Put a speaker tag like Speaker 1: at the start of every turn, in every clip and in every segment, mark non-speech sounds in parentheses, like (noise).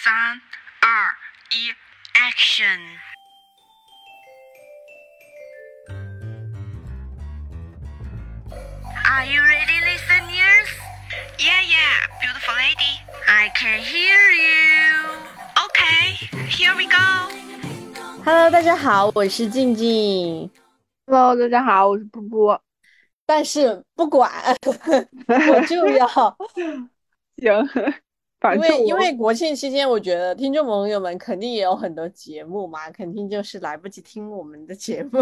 Speaker 1: 三、二、一，Action！ Are you ready, listeners? Yeah, yeah, beautiful lady. I can hear you. Okay, here we go.
Speaker 2: Hello，大家好，我是静静。
Speaker 3: Hello，大家好，我是布布。
Speaker 2: 但是不管，我就要，
Speaker 3: 行， (laughs) (laughs) 反
Speaker 2: 因为因为国庆期间，我觉得听众朋友们肯定也有很多节目嘛，肯定就是来不及听我们的节目。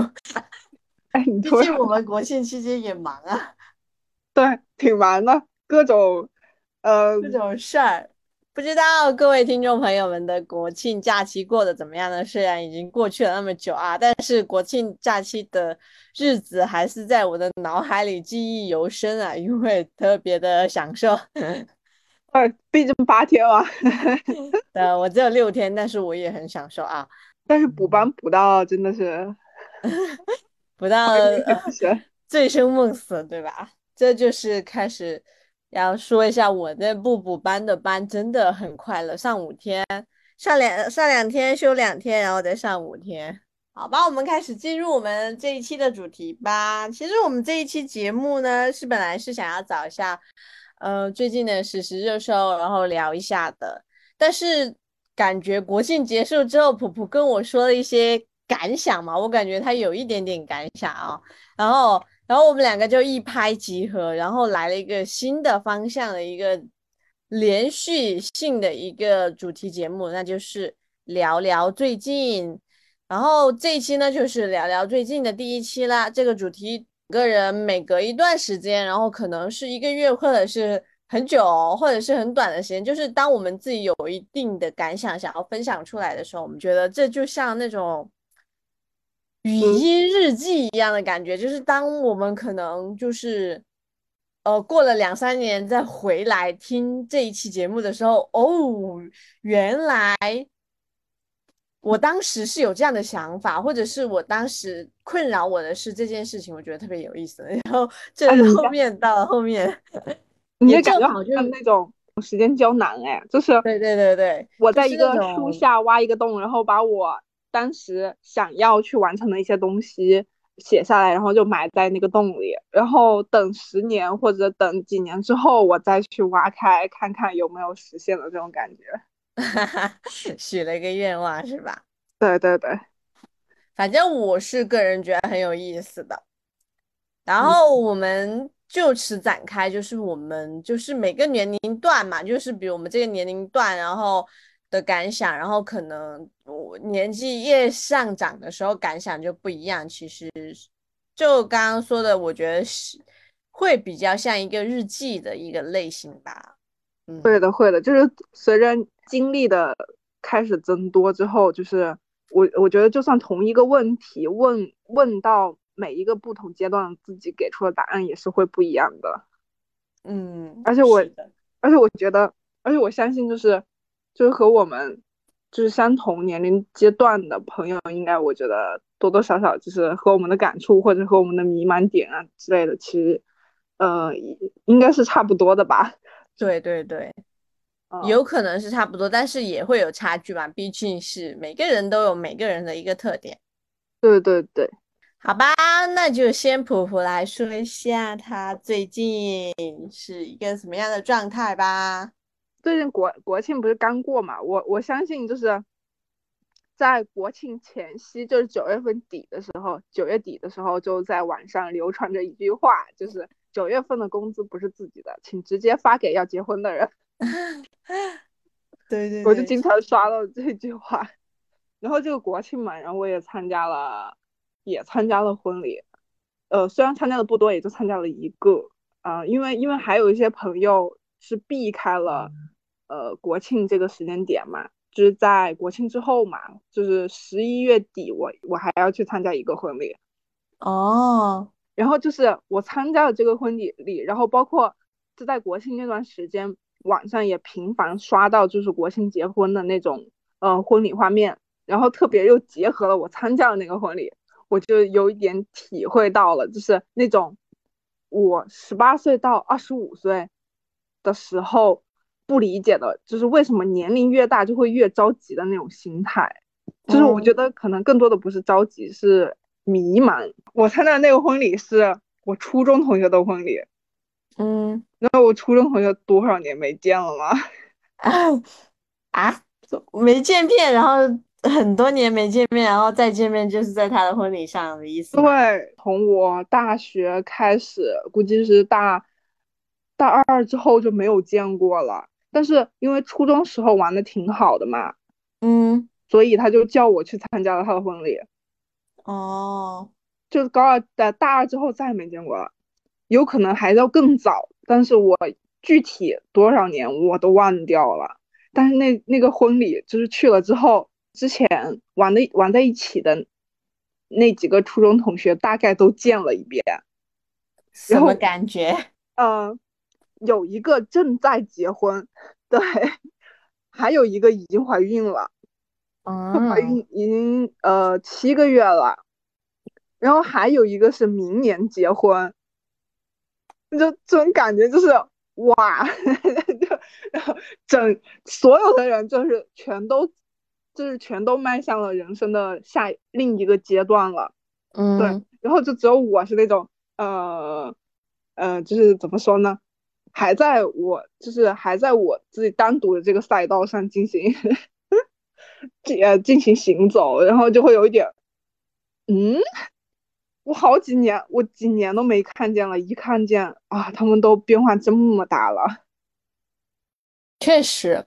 Speaker 2: (laughs)
Speaker 3: 哎，你 (laughs)
Speaker 2: 毕
Speaker 3: 突然
Speaker 2: 竟我们国庆期间也忙啊，(laughs)
Speaker 3: 对挺忙的，各种呃，
Speaker 2: 各种事儿。不知道各位听众朋友们的国庆假期过得怎么样呢？虽然已经过去了那么久啊，但是国庆假期的日子还是在我的脑海里记忆犹深啊，因为特别的享受。
Speaker 3: 呃，毕竟八天嘛，(laughs)
Speaker 2: 呃，我只有六天，但是我也很享受啊，
Speaker 3: 但是补班补到真的是 (laughs)
Speaker 2: 补到呃 (laughs) 醉生梦死，对吧？这就是开始要说一下我那不补班的班真的很快乐，上五天，上两上两天，休两天，然后再上五天。好吧，我们开始进入我们这一期的主题吧。其实我们这一期节目呢，是本来是想要找一下，呃，最近的实时热搜，然后聊一下的。但是感觉国庆结束之后，普普跟我说了一些感想嘛，我感觉他有一点点感想啊。然后，然后我们两个就一拍即合，然后来了一个新的方向的一个连续性的一个主题节目，那就是聊聊最近。然后这一期呢，就是聊聊最近的第一期啦。这个主题，个人每隔一段时间，然后可能是一个月，或者是很久，或者是很短的时间，就是当我们自己有一定的感想想要分享出来的时候，我们觉得这就像那种语音日记一样的感觉，就是当我们可能就是呃过了两三年再回来听这一期节目的时候，哦，原来。我当时是有这样的想法，或者是我当时困扰我的是这件事情，我觉得特别有意思。(laughs) 然后这后面到了后面，(laughs)
Speaker 3: 你的感觉好像那种时间胶囊哎，就是
Speaker 2: 对对对对，
Speaker 3: 我在一个
Speaker 2: 树
Speaker 3: 下挖一个洞，然后把我当时想要去完成的一些东西写下来，然后就埋在那个洞里，然后等十年或者等几年之后，我再去挖开看看有没有实现的这种感觉。(laughs)
Speaker 2: 许了一个愿望是吧？
Speaker 3: 对对对，
Speaker 2: 反正我是个人觉得很有意思的。然
Speaker 3: 嗯
Speaker 2: 后我们就此展开，就是我们就是每个年龄段嘛，就是比如我们这个年龄段，然后的感想，然后可能我年纪越上涨的时候，感想就不一样。其实就刚刚说的，我觉得是会比较像一个日记的一个类型吧。嗯，
Speaker 3: 会的会的，就是随着经历的开始增多之后，就是我我觉得就算同一个问题问问到每一个不同阶段，自己给出的答案也是会不一样的。
Speaker 2: 嗯，
Speaker 3: 而且我而且我觉得，而且我相信，就是就是和我们就是相同年龄阶段的朋友，应该我觉得多多少少就是和我们的感触或者和我们的迷茫点啊之类的，其实呃应该是差不多的吧。
Speaker 2: 对对对。
Speaker 3: 嗯
Speaker 2: 有可能是差不多，但是也会有差距嘛，毕竟是每个人都有每个人的一个特点，
Speaker 3: 对对对，
Speaker 2: 好吧？那就先普普来说一下他最近是一个什么样的状态吧。
Speaker 3: 最近国国庆不是刚过嘛，我我相信就是在国庆前夕，就是九月份底的时候，九月底的时候就在网上流传着一句话，就是九月份的工资不是自己的，请直接发给要结婚的人。(laughs)
Speaker 2: 对对
Speaker 3: 我就经常刷到这句话。然后这个国庆嘛，然后我也参加了，也参加了婚礼。呃，虽然参加的不多，也就参加了一个。啊、因为因为还有一些朋友是避开了呃国庆这个时间点嘛，就是在国庆之后嘛，就是十一月底我我还要去参加一个婚礼。
Speaker 2: 哦，
Speaker 3: 然后就是我参加了这个婚礼礼，然后包括就在国庆那段时间，网上也频繁刷到就是国庆结婚的那种呃婚礼画面，然后特别又结合了我参加的那个婚礼，我就有一点体会到了，就是那种我十八岁到二十五岁的时候不理解的，就是为什么年龄越大就会越着急的那种心态。就是我觉得可能更多的不是着急，是迷茫。我参加的那个婚礼是我初中同学的婚礼，
Speaker 2: 嗯
Speaker 3: 然后我初中同学多少年没见了吗？
Speaker 2: 啊 (laughs) 啊，没见面，然后很多年没见面，然后再见面就是在他的婚礼上的意思。
Speaker 3: 对，从我大学开始，估计是大大二之后就没有见过了。但是因为初中时候玩的挺好的嘛，
Speaker 2: 嗯，
Speaker 3: 所以他就叫我去参加了他的婚礼。
Speaker 2: 哦，
Speaker 3: 就是高二的大二之后再也没见过了，有可能还要更早，但是我具体多少年我都忘掉了。但是那那个婚礼就是去了之后，之前玩的玩在一起的那几个初中同学大概都见了一遍，
Speaker 2: 什么感觉？
Speaker 3: 嗯、(laughs) 有一个正在结婚，对，还有一个已经怀孕了。她怀
Speaker 2: 嗯，
Speaker 3: 孕已经呃七个月了，然后还有一个是明年结婚，就这种感觉就是哇，(laughs) 就然后整所有的人就是全都就是全都迈向了人生的下另一个阶段了，嗯对，
Speaker 2: 嗯，
Speaker 3: 然后就只有我是那种呃呃就是怎么说呢，还在我就是还在我自己单独的这个赛道上进行。呃进行行走，然后就会有一点，嗯，我好几年，我几年都没看见了，一看见啊，他们都变化这么大了。
Speaker 2: 确实，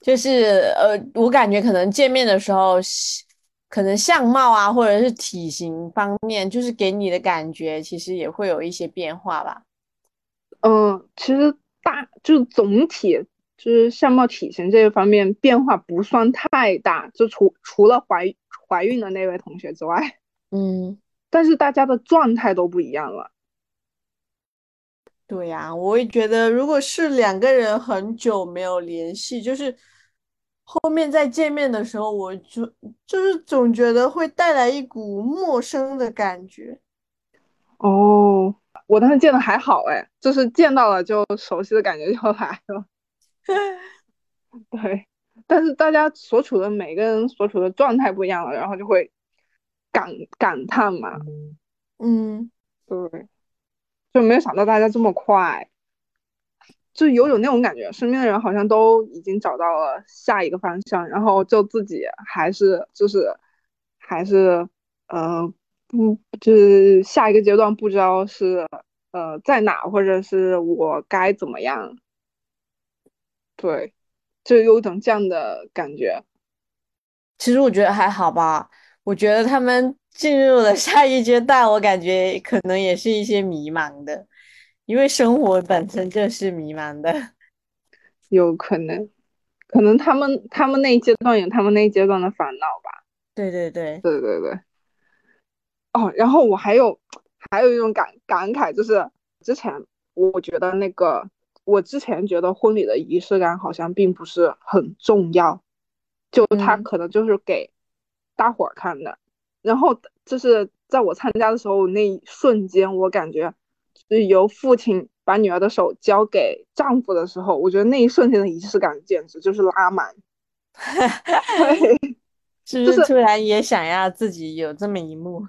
Speaker 2: 就是呃，我感觉可能见面的时候，是可能相貌啊，或者是体型方面，就是给你的感觉，其实也会有一些变化吧。
Speaker 3: 嗯，其实大就是总体就是相貌体型这一方面变化不算太大，就除除了怀怀孕的那位同学之外，
Speaker 2: 嗯，
Speaker 3: 但是大家的状态都不一样了。
Speaker 2: 对呀，我也觉得，如果是两个人很久没有联系，就是后面再见面的时候，我就就是总觉得会带来一股陌生的感觉。
Speaker 3: 哦，我当时见的还好哎，就是见到了就熟悉的感觉就来了。(laughs) 对，但是大家所处的每个人所处的状态不一样了，然后就会感感叹嘛，
Speaker 2: 嗯，
Speaker 3: 对，就没有想到大家这么快，就有种那种感觉，身边的人好像都已经找到了下一个方向，然后就自己还是就是还是呃不就是下一个阶段不知道是呃在哪，或者是我该怎么样，对，就有一种这样的感觉。
Speaker 2: 其实我觉得还好吧。我觉得他们进入了下一阶段，我感觉可能也是一些迷茫的，因为生活本身就是迷茫的。(laughs)
Speaker 3: 有可能，可能他们他们那一阶段有他们那一阶段的烦恼吧。
Speaker 2: 对对对，
Speaker 3: 对对对。哦，然后我还有还有一种感感慨，就是之前我觉得那个我之前觉得婚礼的仪式感好像并不是很重要，就他
Speaker 2: 嗯
Speaker 3: 可能就是给大伙儿看的。然后就是在我参加的时候那一瞬间，我感觉就是由父亲把女儿的手交给丈夫的时候，我觉得那一瞬间的仪式感简直就是拉满。(laughs) 对，
Speaker 2: 是
Speaker 3: 就是
Speaker 2: 不是突然也想要自己有这么一幕？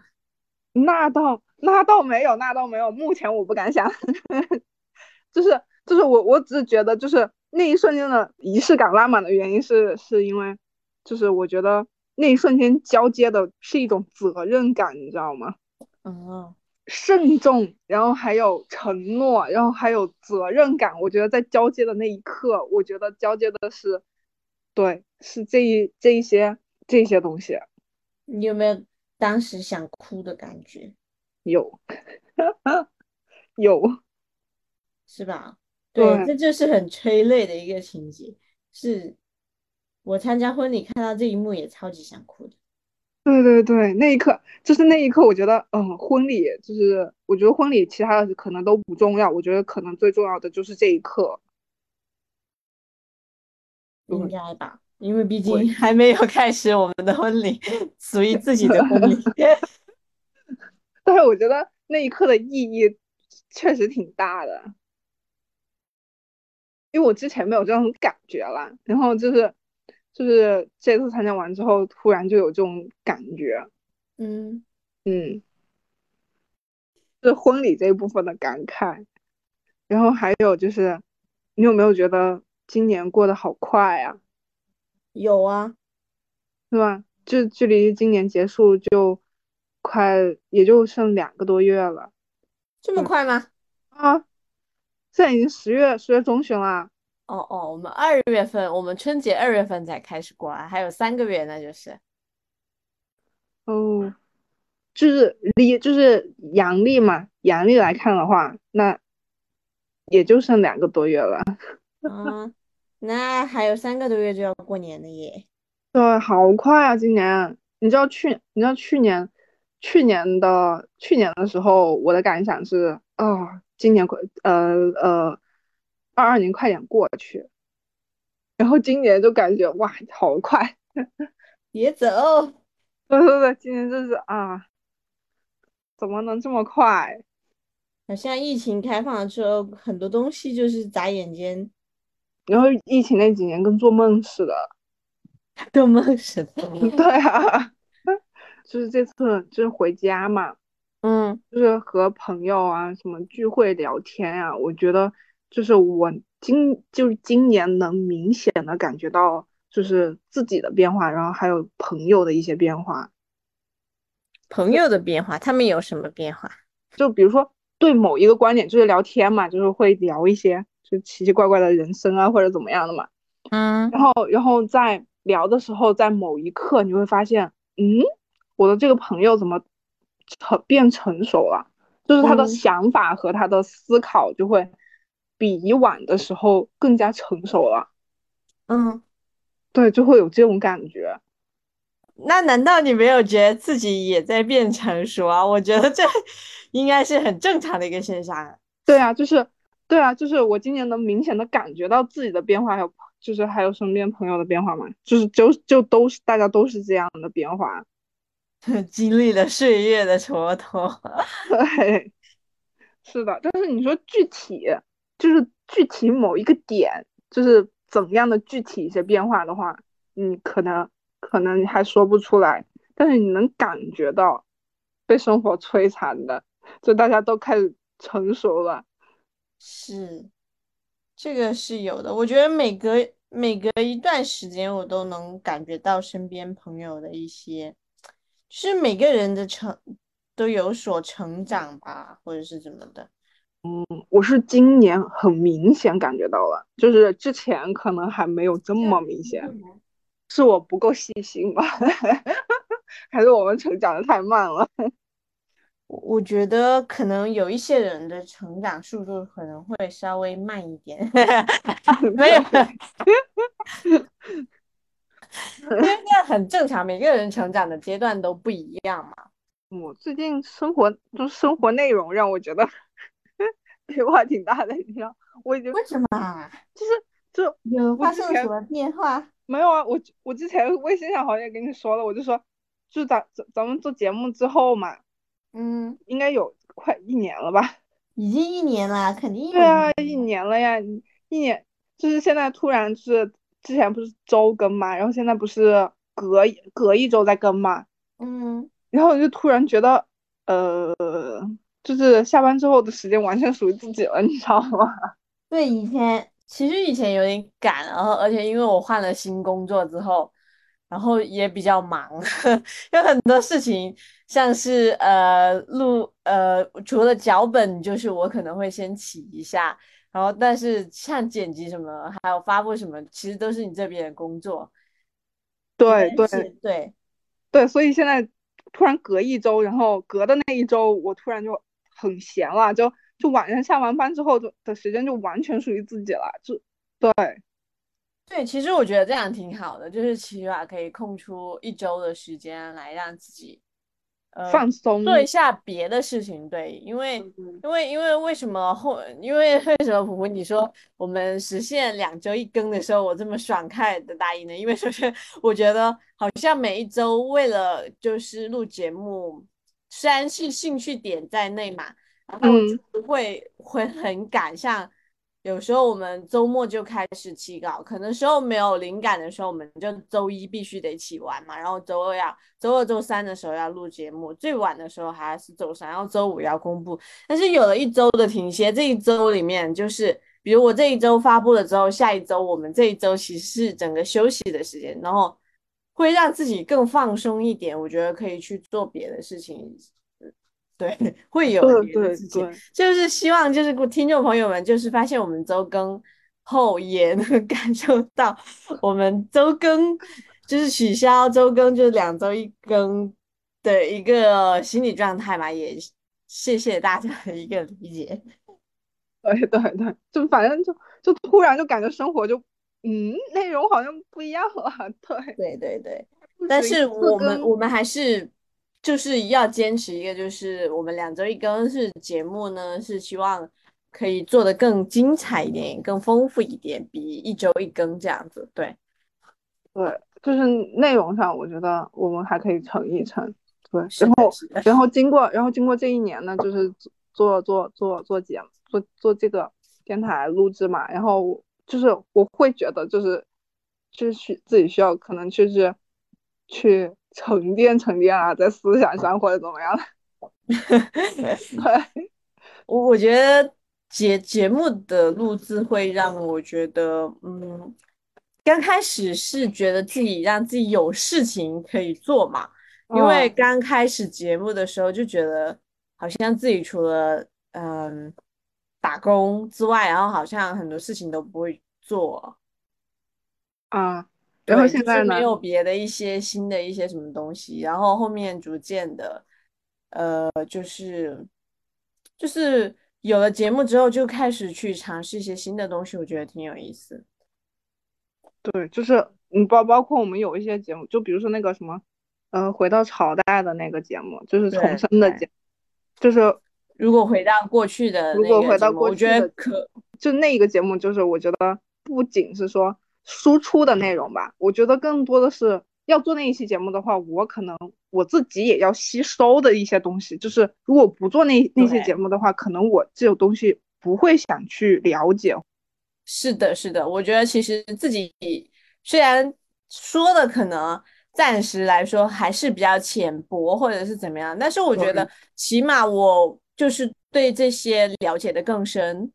Speaker 3: 那倒那倒没有，那倒没有，目前我不敢想，(laughs) 就是就是我我只是觉得就是那一瞬间的仪式感拉满的原因是是因为就是我觉得那一瞬间交接的是一种责任感，你知道吗？
Speaker 2: 嗯，
Speaker 3: 慎重，然后还有承诺，然后还有责任感。我觉得在交接的那一刻，我觉得交接的是，对，是这一这一些这些东西
Speaker 2: 你有没有当时想哭的感觉？
Speaker 3: 有 (laughs) 有，
Speaker 2: 是吧？对，这就是很催泪的一个情节。是我参加婚礼看到这一幕也超级想哭的。
Speaker 3: 对对对，那一刻就是那一刻，我觉得，嗯，婚礼就是，我觉得婚礼其他的可能都不重要，我觉得可能最重要的就是这一刻。
Speaker 2: 应该吧，因为毕竟还没有开始我们的婚礼，(laughs) 属于自己的婚礼。(laughs)
Speaker 3: 但是我觉得那一刻的意义确实挺大的。因为我之前没有这种感觉啦，然后就是就是这次参加完之后，突然就有这种感觉，
Speaker 2: 嗯，
Speaker 3: 嗯，是婚礼这一部分的感慨，然后还有就是，你有没有觉得今年过得好快啊、
Speaker 2: 有啊，
Speaker 3: 是吧？就距离今年结束就快，也就剩两个多月了
Speaker 2: 这么
Speaker 3: 嗯
Speaker 2: 快吗？
Speaker 3: 啊！现在已经十月十月中旬啦，
Speaker 2: 哦哦，我们二月份，我们春节二月份才开始过啊，还有三个月，那就是。
Speaker 3: 哦，就是历就是阳历嘛，阳历来看的话，那也就剩两个多月了。(laughs)
Speaker 2: 嗯，那还有三个多月就要过年了耶。
Speaker 3: 对，好快啊！今年，你知道去，你知道去年，去年的去年的时候，我的感想是，哦，今年快，呃呃，二二年快点过去，然后今年就感觉哇，好快，(laughs)
Speaker 2: 别走，
Speaker 3: 对对对，今年就是啊，怎么能这么快？
Speaker 2: 好像疫情开放了之后，很多东西就是眨眼间
Speaker 3: 然后疫情那几年跟做梦似的，
Speaker 2: 做梦似的。(laughs)
Speaker 3: 对啊，(laughs) 就是这次就是回家嘛，
Speaker 2: 嗯，
Speaker 3: 就是和朋友啊什么聚会聊天啊，我觉得就是我今就是今年能明显的感觉到就是自己的变化，然后还有朋友的一些变化。
Speaker 2: 朋友的变化，他们有什么变化？
Speaker 3: 就比如说对某一个观点，就是聊天嘛，就是会聊一些就奇奇怪怪的人生啊或者怎么样的嘛。
Speaker 2: 嗯
Speaker 3: 然后然后在聊的时候，在某一刻你会发现，嗯，我的这个朋友怎么成变成熟了？就是他的
Speaker 2: 嗯
Speaker 3: 想法和他的思考就会比以往的时候更加成熟了。
Speaker 2: 嗯，
Speaker 3: 对，就会有这种感觉。
Speaker 2: 那难道你没有觉得自己也在变成熟啊？我觉得这 (laughs) 应该是很正常的一个现象啊。
Speaker 3: 对啊，就是对啊，就是我今年能明显的感觉到自己的变化，还有就是还有身边朋友的变化嘛，就是就就都是大家都是这样的变化。(laughs)
Speaker 2: 经历了岁月的蹉跎。(laughs)
Speaker 3: 对，是的，但是你说具体，就是具体某一个点，就是怎样的具体一些变化的话，你可能可能还说不出来，但是你能感觉到被生活摧残的，就大家都开始成熟了。
Speaker 2: 是，这个是有的。我觉得每隔每隔一段时间，我都能感觉到身边朋友的一些，就是每个人的成都有所成长吧，或者是怎么的。
Speaker 3: 嗯我是今年很明显感觉到了，就是之前可能还没有这么明显，是我不够细心吧，(laughs) 还是我们成长的太慢了？(laughs)
Speaker 2: 我我觉得可能有一些人的成长速度可能会稍微慢一点，(laughs) 没有，因为这很正常，每个人成长的阶段都不一样嘛。
Speaker 3: 我最近生活就是生活内容让我觉得 (laughs) 变化挺大的，你知道，我已经
Speaker 2: 为什么啊？
Speaker 3: 就是就
Speaker 2: 有发生了什么变化？
Speaker 3: 没有啊，我我之前微信上好像也跟你说了，我就说，就咱咱咱们做节目之后嘛，
Speaker 2: 嗯，
Speaker 3: 应该有快一年了吧？
Speaker 2: 已经一年了，肯定有
Speaker 3: 对啊，
Speaker 2: 一
Speaker 3: 一年了呀，一年就是现在突然是之前不是周更嘛，然后现在不是隔隔一周再更嘛，
Speaker 2: 嗯，
Speaker 3: 然后我就突然觉得，呃，就是下班之后的时间完全属于自己了，你知道吗？(laughs)
Speaker 2: 对，以前其实以前有点赶，然后而且因为我换了新工作之后，然后也比较忙，(laughs) 有很多事情，像是呃录呃除了脚本，就是我可能会先起一下，然后但是像剪辑什么，还有发布什么，其实都是你这边的工作。
Speaker 3: 对对
Speaker 2: 对，
Speaker 3: 对，所以现在突然隔一周，然后隔的那一周，我突然就很闲了，就就晚上下完班之后就的时间就完全属于自己了，就对
Speaker 2: 对，其实我觉得这样挺好的，就是起码可以空出一周的时间来让自己呃
Speaker 3: 放松。
Speaker 2: 做一下别的事情。对，因为
Speaker 3: 嗯
Speaker 2: 因为因为为什么后因为为什么普普你说我们实现两周一更的时候，我这么爽快的答应呢？因为首先我觉得好像每一周为了就是录节目，虽然是兴趣点在内嘛，然后
Speaker 3: 嗯
Speaker 2: 就是会会很赶，像。有时候我们周末就开始起稿，可能时候没有灵感的时候，我们就周一必须得起完嘛，然后周二要周二、周三的时候要录节目，最晚的时候还是周三，然后周五要公布。但是有了一周的停歇，这一周里面就是，比如我这一周发布了之后，下一周我们这一周其实是整个休息的时间，然后会让自己更放松一点，我觉得可以去做别的事情。对，(laughs) 会有
Speaker 3: 对对对，
Speaker 2: 就是希望就是听众朋友们，就是发现我们周更后也能 (laughs) 感受到我们周更就是取消周更，就是两周一更的一个心理状态嘛。也谢谢大家的一个理解。(laughs)
Speaker 3: 对对对，就反正就就突然就感觉生活就嗯内容好像不一样了。对
Speaker 2: 对对对，但是我们我们还是。就是要坚持一个，就是我们两周一更是节目呢，是希望可以做的更精彩一点，更丰富一点，比一周一更这样子。对，
Speaker 3: 对，就是内容上，我觉得我们还可以撑一撑。对，然后然后经过然后经过这一年呢，就是做做做做节目做做这个电台录制嘛，然后就是我会觉得就是就是自己需要可能就是去。沉淀沉淀啊，在思想上或者怎么样？(laughs) 对，(laughs)
Speaker 2: 我我觉得节节目的录制会让我觉得，嗯，刚开始是觉得自己让自己有事情可以做嘛，因为刚开始节目的时候就觉得好像自己除了嗯打工之外，然后好像很多事情都不会做
Speaker 3: 啊。然后现在
Speaker 2: 没有别的一些新的一些什么东西，然后后面逐渐的，呃，就是就是有了节目之后，就开始去尝试一些新的东西，我觉得挺有意思。
Speaker 3: 对，就是嗯，包包括我们有一些节目，就比如说那个什么，呃，回到朝代的那个节目，就是重生的节目，就是
Speaker 2: 如果回到过去的，
Speaker 3: 如果回到过
Speaker 2: 去，我觉得可
Speaker 3: 就那一个节目，就是我觉得不仅是说。输出的内容吧，我觉得更多的是要做那一期节目的话，我可能我自己也要吸收的一些东西。就是如果不做那那些节目的话，可能我这种东西不会想去了解。
Speaker 2: 是的，是的，我觉得其实自己虽然说的可能暂时来说还是比较浅薄或者是怎么样，但是我觉得起码我就是对这些了解的更深。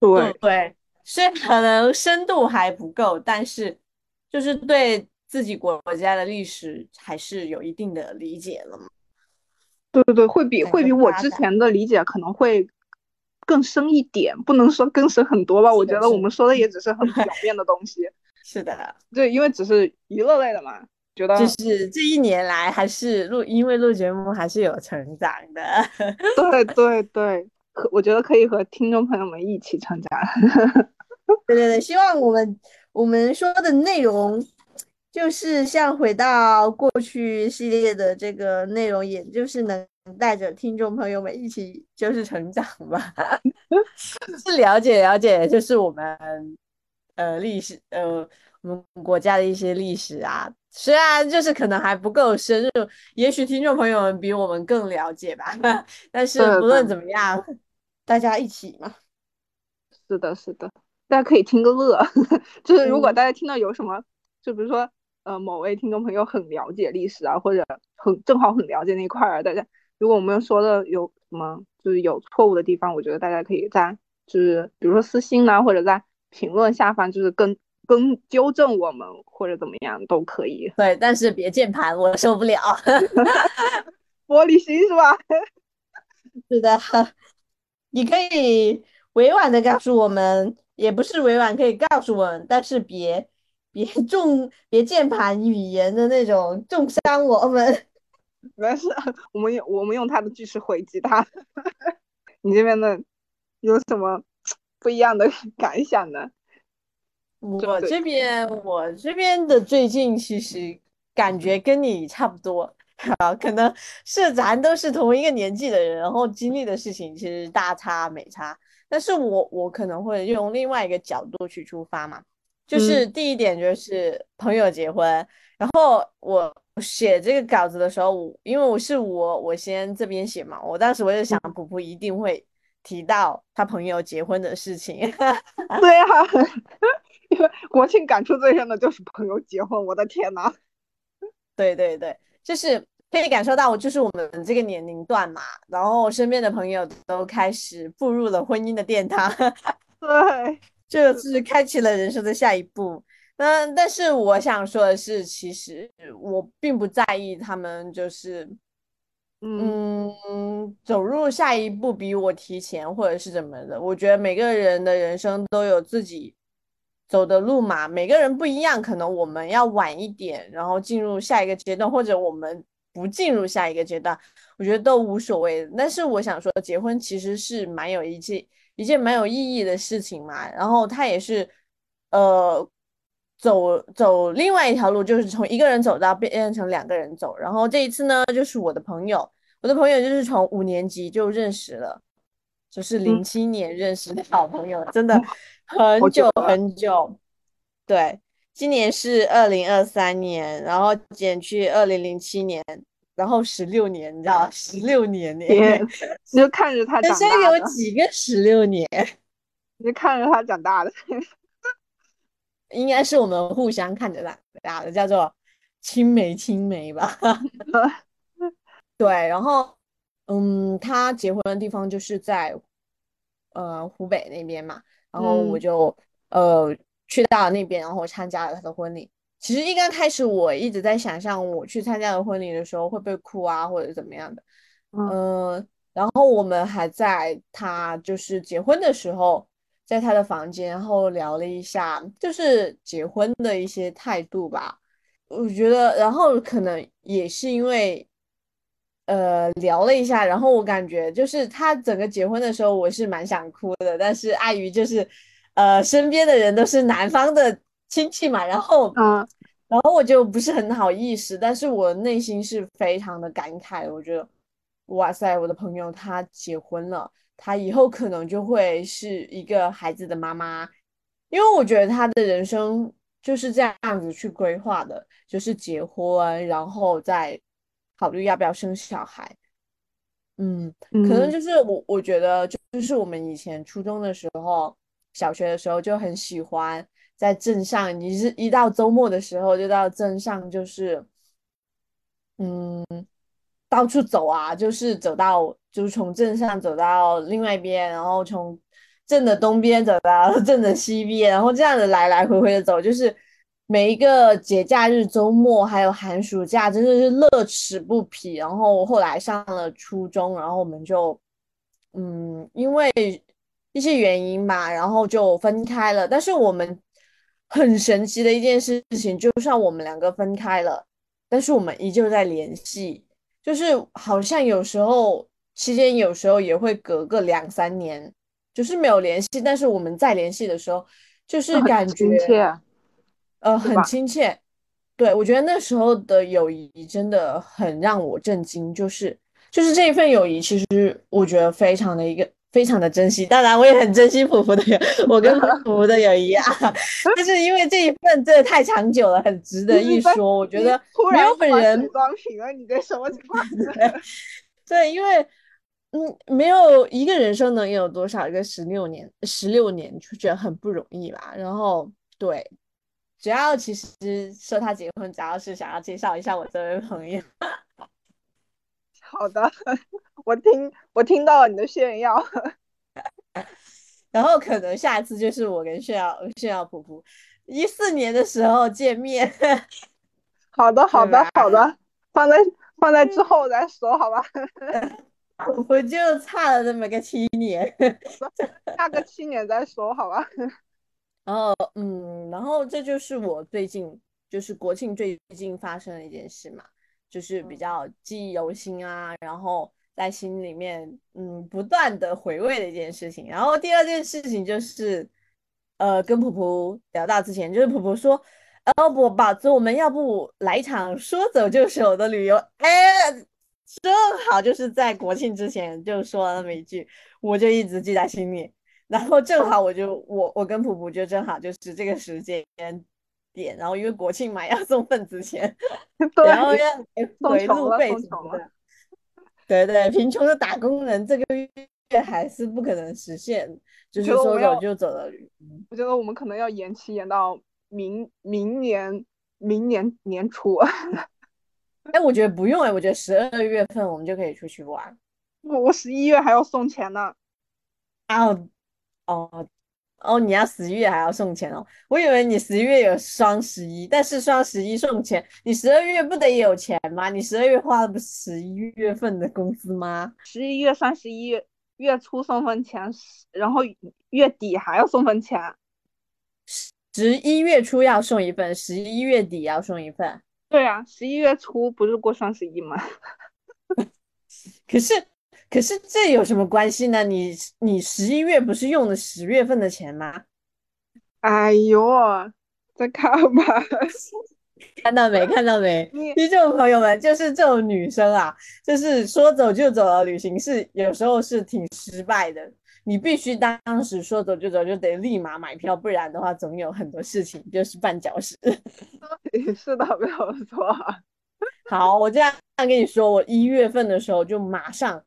Speaker 3: 对
Speaker 2: 对。虽然可能深度还不够，但是就是对自己国家的历史还是有一定的理解了嘛。
Speaker 3: 对对对，会比会比我之前的理解可能会更深一点，不能说更深很多吧。我觉得我们说的也只是很表面的东西。(laughs)
Speaker 2: 是的，
Speaker 3: 对，因为只是娱乐类的嘛，觉得
Speaker 2: 就是这一年来还是录，因为录节目还是有成长的。(laughs)
Speaker 3: 对对对，可我觉得可以和听众朋友们一起成长。(laughs)
Speaker 2: 对对对，希望我们我们说的内容，就是像回到过去系列的这个内容，也就是能带着听众朋友们一起就是成长吧，(laughs) 是了解了解，就是我们呃历史呃我们国家的一些历史啊，虽然就是可能还不够深入，也许听众朋友们比我们更了解吧，(laughs) 但是不论怎么样，大家一起嘛，
Speaker 3: 是的，是的。大家可以听个乐，(laughs) 就是如果大家听到有什么，就比如说，呃，某位听众朋友很了解历史啊，或者很正好很了解那块儿，大家如果我们说的有什么就是有错误的地方，我觉得大家可以在就是比如说私信呢，或者在评论下方就是跟跟纠正我们或者怎么样都可以。
Speaker 2: 对，但是别键盘，我受不了。(laughs)
Speaker 3: 玻璃心是吧？(laughs)
Speaker 2: 是的，你可以委婉的告诉我们。也不是委婉可以告诉我们，但是别 (laughs) 别重别键盘语言的那种重伤我们。
Speaker 3: 没事，我们用我们用他的句式回击他。(laughs) 你这边的有什么不一样的 (laughs) 感想呢？
Speaker 2: 我这边我这边的最近其实感觉跟你差不多啊，可能是咱都是同一个年纪的人，然后经历的事情其实大差没差。但是我我可能会用另外一个角度去出发嘛，就是第一点就是朋友结婚，然后我写这个稿子的时候，因为我是我我先这边写嘛，我当时我就想普普一定会提到他朋友结婚的事情。(laughs)
Speaker 3: 对呀、(laughs) 因为国庆感触最深的就是朋友结婚，我的天呐！
Speaker 2: 对对对，就是可以感受到，就是我们这个年龄段嘛，然后身边的朋友都开始步入了婚姻的殿堂，(laughs)
Speaker 3: 对，
Speaker 2: 就是开启了人生的下一步。那但是我想说的是，其实我并不在意他们就是
Speaker 3: 嗯
Speaker 2: 嗯，走入下一步比我提前，或者是怎么的。我觉得每个人的人生都有自己走的路嘛，每个人不一样，可能我们要晚一点，然后进入下一个阶段，或者我们不进入下一个阶段，我觉得都无所谓。但是我想说，结婚其实是蛮有一件一件蛮有意义的事情嘛，然后它也是呃。走走另外一条路，就是从一个人走到变成两个人走。然后这一次呢，就是我的朋友，我的朋友就是从五年级就认识了，就是零七年认识的好朋友，真的很
Speaker 3: 久
Speaker 2: 很久。对，今年是二零二三年，然后减去二零零七年，然后十六年，你知道，十六年呢，(laughs)
Speaker 3: 你就看着他
Speaker 2: 人生
Speaker 3: 长大的
Speaker 2: 有，几个十六年？(laughs)
Speaker 3: 你就看着他长大的。(laughs)
Speaker 2: 应该是我们互相看着长大的，叫做青梅青梅吧。对，然后，嗯，他结婚的地方就是在呃湖北那边嘛，然后我
Speaker 3: 嗯
Speaker 2: 就呃去到了那边，然后参加了他的婚礼。其实一刚开始我一直在想象我去参加的婚礼的时候会不会哭啊，或者怎么样的。
Speaker 3: 嗯
Speaker 2: 嗯，然后我们还在他就是结婚的时候，在他的房间，然后聊了一下，就是结婚的一些态度吧。我觉得，然后可能也是因为，呃，聊了一下，然后我感觉就是他整个结婚的时候，我是蛮想哭的，但是碍于就是，呃，身边的人都是男方的亲戚嘛，然后，
Speaker 3: 嗯。
Speaker 2: 然后我就不是很好意思，但是我内心是非常的感慨，我觉得，哇塞，我的朋友他结婚了，他以后可能就会是一个孩子的妈妈，因为我觉得他的人生就是这样子去规划的，就是结婚，然后再考虑要不要生小孩。嗯，可能
Speaker 3: 嗯
Speaker 2: 就是我我觉得就就是我们以前初中的时候、小学的时候就很喜欢在镇上，你是一到周末的时候就到镇上，就是嗯到处走啊，就是走到就是从镇上走到另外一边，然后从镇的东边走到 (laughs) 镇的西边，然后这样子来来回回的走，就是每一个节假日、周末还有寒暑假，真的是乐此不疲。然后后来上了初中，然后我们就嗯，因为一些原因吧，然后就分开了。但是我们很神奇的一件事情，就算我们两个分开了，但是我们依旧在联系，就是好像有时候期间有时候也会隔个两三年，就是没有联系，但是我们再联系的时候，就是感觉呃很亲切。对，我觉得那时候的友谊真的很让我震惊，就是就是这一份友谊，其实我觉得非常的一个非常的珍惜。当然，我也很珍惜普普的友，(laughs) 我跟普普 (laughs) 的友谊啊，但是因为这一份真的太长久了，很值得一说。我觉得
Speaker 3: 突
Speaker 2: 没有
Speaker 3: 本
Speaker 2: 人
Speaker 3: 水装瓶了，你这什么情况？(laughs)
Speaker 2: 对，因为嗯，没有一个人生能有多少一个十六年，十六年就觉得很不容易吧。然后对，主要其实说他结婚，主要是想要介绍一下我这位朋友。
Speaker 3: 好的，(laughs) 我听我听到了你的炫耀。(laughs)
Speaker 2: 然后可能下一次就是我跟炫耀炫耀普普一四年的时候见面。(laughs)
Speaker 3: 好的，好的，好的，放在放在之后再说，好吧？
Speaker 2: 我就差了那么个七年。
Speaker 3: 下个七年再说，好吧？
Speaker 2: 然后，嗯，然后这就是我最近就是国庆最近发生的一件事嘛，就是比较记忆犹新啊，然后在心里面嗯不断的回味的一件事情。然后第二件事情就是，呃，跟普普聊到之前，就是普普说，呃，我宝子，我们要不来一场说走就走的旅游？哎，正好就是在国庆之前就说了那么一句，我就一直记在心里。然后正好我就我我跟普普就正好就是这个时间点，然后因为国庆嘛 (laughs) 要送份子钱，(laughs) 然后
Speaker 3: 对，
Speaker 2: 要回路费什么的。对对，贫穷的打工人这个月还是不可能实现，就是说走就走的旅。
Speaker 3: 我觉得我们可能要延期延到明明年明年年初。(laughs)
Speaker 2: 哎，我觉得不用哎，我觉得十二月份我们就可以出去玩。
Speaker 3: 我我十一月还要送钱呢。
Speaker 2: 哦哦哦，你要十一月还要送钱哦？我以为你十一月有双十一，但是双十一送钱，你十二月不得也有钱吗？你十二月花的不是十一月份的工资吗？
Speaker 3: 十一月三十一月初送份钱，然后月底还要送份钱。
Speaker 2: 十一月初要送一份，十一月底要送一份。
Speaker 3: 对啊，十一月初不是过双十一吗？(laughs)
Speaker 2: 可是，可是这有什么关系呢？你你十一月不是用的十月份的钱吗？
Speaker 3: 哎呦，再看吧。
Speaker 2: 看到没？(laughs) 看到没？听众朋友们，就是这种女生啊，就是说走就走的旅行是有时候是挺失败的。你必须当时说走就走，就得立马买票，不然的话，总有很多事情就是绊脚石。(laughs)
Speaker 3: 是的，没有错。
Speaker 2: 好，我这样跟你说，我一月份的时候就马上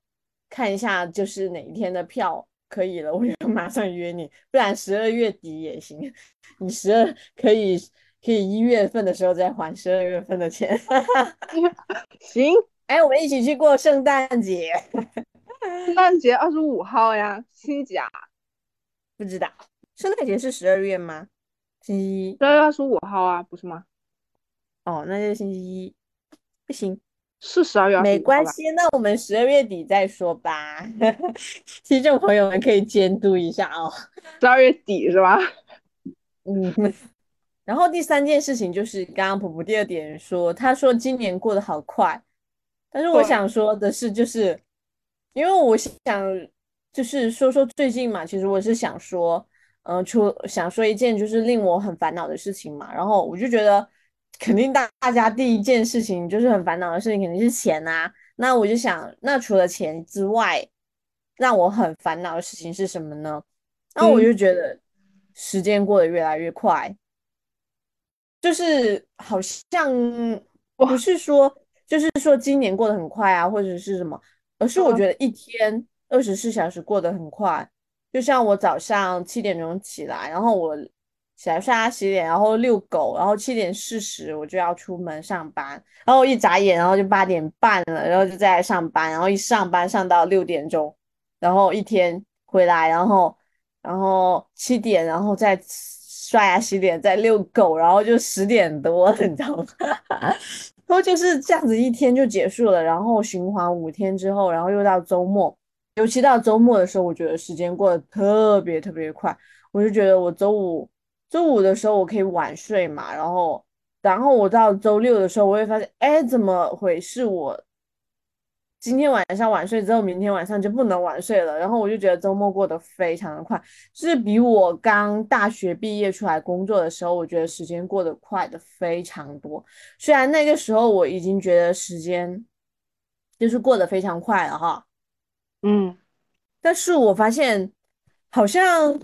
Speaker 2: 看一下，就是哪一天的票可以了，我就马上约你，不然十二月底也行。你十二可以可以一月份的时候再还十二月份的钱。(laughs)
Speaker 3: 行，
Speaker 2: 哎，我们一起去过圣诞节。(laughs)
Speaker 3: 圣诞节二十五号呀，星期几啊？(laughs)
Speaker 2: 不知道，圣诞节是十二月吗？星期一。
Speaker 3: 十二月二十五号啊，不是吗？
Speaker 2: 哦，那就星期一。不行，
Speaker 3: 是十二月
Speaker 2: 没关系，那我们十二月底再说吧。(laughs) 听众朋友们可以监督一下哦。
Speaker 3: 十二月底是吧？
Speaker 2: 嗯。然后第三件事情就是刚刚普普第二点说，他说今年过得好快，但是我想说的是，就是因为我想就是说说最近嘛，其实我是想说，嗯，出想说一件就是令我很烦恼的事情嘛，然后我就觉得。肯定大大家第一件事情就是很烦恼的事情，肯定是钱啊。那我就想，那除了钱之外，让我很烦恼的事情是什么呢？那我就觉得时间过得越来越快，就是好像不是说，就是说今年过得很快啊，或者是什么，而是我觉得一天二十四小时过得很快。就像我早上七点钟起来，然后我。起来刷牙洗脸，然后遛狗，然后七点四十我就要出门上班，然后一眨眼，然后就八点半了，然后就在上班，然后一上班上到六点钟，然后一天回来，然后然后七点，然后再刷牙洗脸，再遛狗，然后就十点多了，你知道吗？(laughs) 然后就是这样子一天就结束了，然后循环五天之后，然后又到周末，尤其到周末的时候，我觉得时间过得特别特别快，我就觉得我周五。周五的时候我可以晚睡嘛，然后，然后我到周六的时候，我会发现，哎，怎么回事？我今天晚上晚睡之后，明天晚上就不能晚睡了。然后我就觉得周末过得非常的快，就是比我刚大学毕业出来工作的时候，我觉得时间过得快的非常多。虽然那个时候我已经觉得时间就是过得非常快了哈，
Speaker 3: 嗯，
Speaker 2: 但是我发现好像。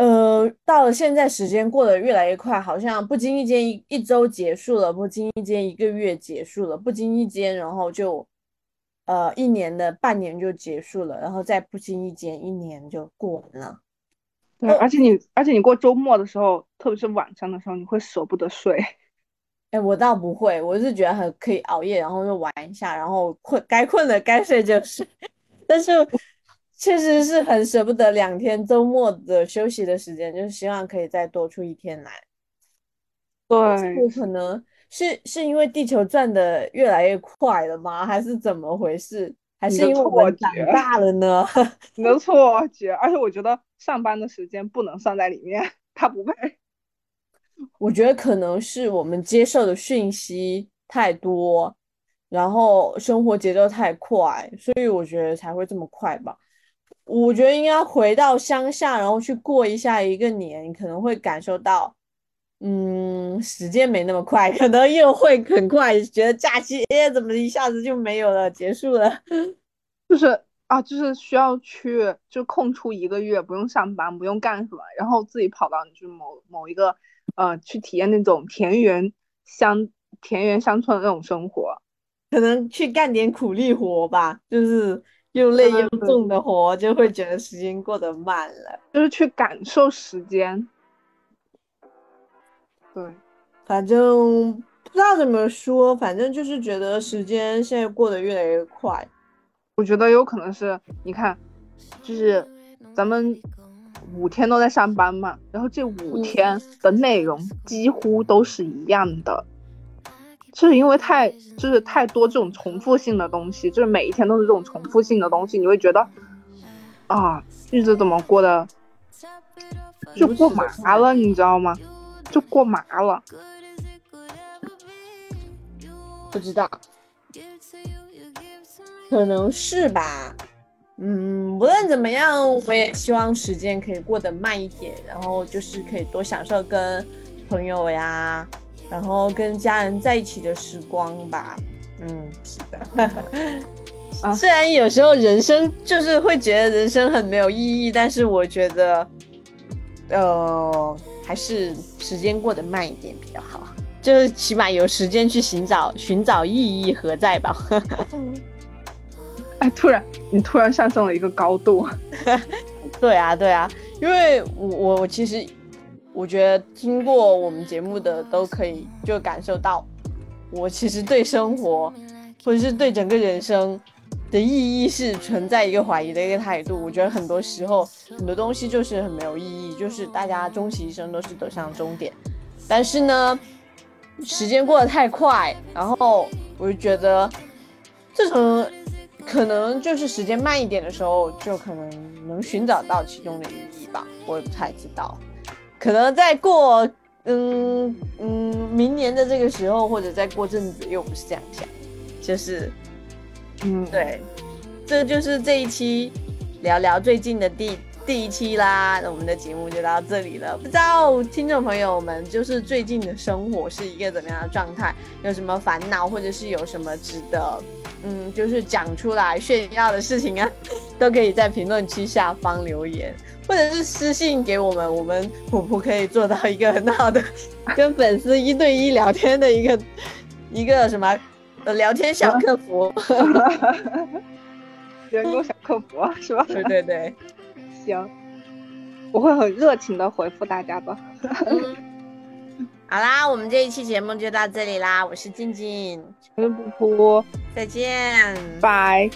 Speaker 2: 呃，到了现在，时间过得越来越快，好像不经意间一一周结束了，不经意间一个月结束了，不经意间，然后就呃一年的半年就结束了，然后再不经意间一年就过完了。
Speaker 3: 对，而且你而且你过周末的时候，特别是晚上的时候，你会舍不得睡。(laughs)
Speaker 2: 哎，我倒不会，我是觉得很可以熬夜，然后就玩一下，然后困该困的该睡就睡，(laughs) 但是。确实是很舍不得两天周末的休息的时间，就是希望可以再多出一天来。
Speaker 3: 对，
Speaker 2: 可能是是因为地球转的越来越快了吗？还是怎么回事？还是因为我长大了呢？(laughs)
Speaker 3: 你的错觉，而且我觉得上班的时间不能算在里面，他不配。(laughs)
Speaker 2: 我觉得可能是我们接受的讯息太多，然后生活节奏太快，所以我觉得才会这么快吧。我觉得应该回到乡下，然后去过一下一个年，可能会感受到，嗯，时间没那么快，可能又会很快觉得假期，哎，怎么一下子就没有了，结束了？(laughs)
Speaker 3: 就是啊，就是需要去，就空出一个月，不用上班，不用干什么，然后自己跑到就是某某一个，呃，去体验那种田园乡田园乡村的那种生活，
Speaker 2: 可能去干点苦力活吧，就是。又累又重的活，就会觉得时间过得慢了。
Speaker 3: 就是去感受时间。对，
Speaker 2: 反正不知道怎么说，反正就是觉得时间现在过得越来越快。
Speaker 3: 我觉得有可能是，你看，就是咱们五天都在上班嘛，然后这五
Speaker 2: 嗯
Speaker 3: 天的内容几乎都是一样的，就是因为太就是太多这种重复性的东西，就是每一天都是这种重复性的东西，你会觉得啊，日子怎么过得就过麻了，你知道吗？就过麻了。
Speaker 2: 不知道，可能是吧。嗯，无论怎么样，我也希望时间可以过得慢一点，然后就是可以多享受跟朋友呀，然后跟家人在一起的时光吧。嗯，是的。(laughs)
Speaker 3: 啊
Speaker 2: 虽然有时候人生就是会觉得人生很没有意义，但是我觉得，呃，还是时间过得慢一点比较好。就是起码有时间去寻找寻找意义何在吧。(laughs)
Speaker 3: 哎，突然你突然上升了一个高度。(laughs)
Speaker 2: 对啊，对啊，因为我我我其实我觉得听过我们节目的都可以就感受到，我其实对生活或者是对整个人生的意义是存在一个怀疑的一个态度。我觉得很多时候很多东西就是很没有意义，就是大家终其一生都是走向终点，但是呢，时间过得太快，然后我就觉得这种。可能就是时间慢一点的时候，就可能能寻找到其中的意义吧，我也不太知道。可能再过，嗯嗯，明年的这个时候，或者再过阵子，又不是这样想，就是，
Speaker 3: 嗯，
Speaker 2: 对，这就是这一期聊聊最近的第第一期啦。那我们的节目就到这里了。不知道听众朋友们，就是最近的生活是一个怎么样的状态？有什么烦恼，或者是有什么值得？嗯，就是讲出来炫耀的事情啊，(laughs) 都可以在评论区下方留言，或者是私信给我们，我们普普可以做到一个很好的 (laughs) 跟粉丝一对一聊天的一个一个什么呃聊天小客服。(laughs)
Speaker 3: 人工小客服 (laughs) 是吧？
Speaker 2: 对对对，
Speaker 3: 行，我会很热情的回复大家的。
Speaker 2: 好啦，我们这一期节目就到这里啦，我是静静，
Speaker 3: 不不，
Speaker 2: 再见。
Speaker 3: 拜。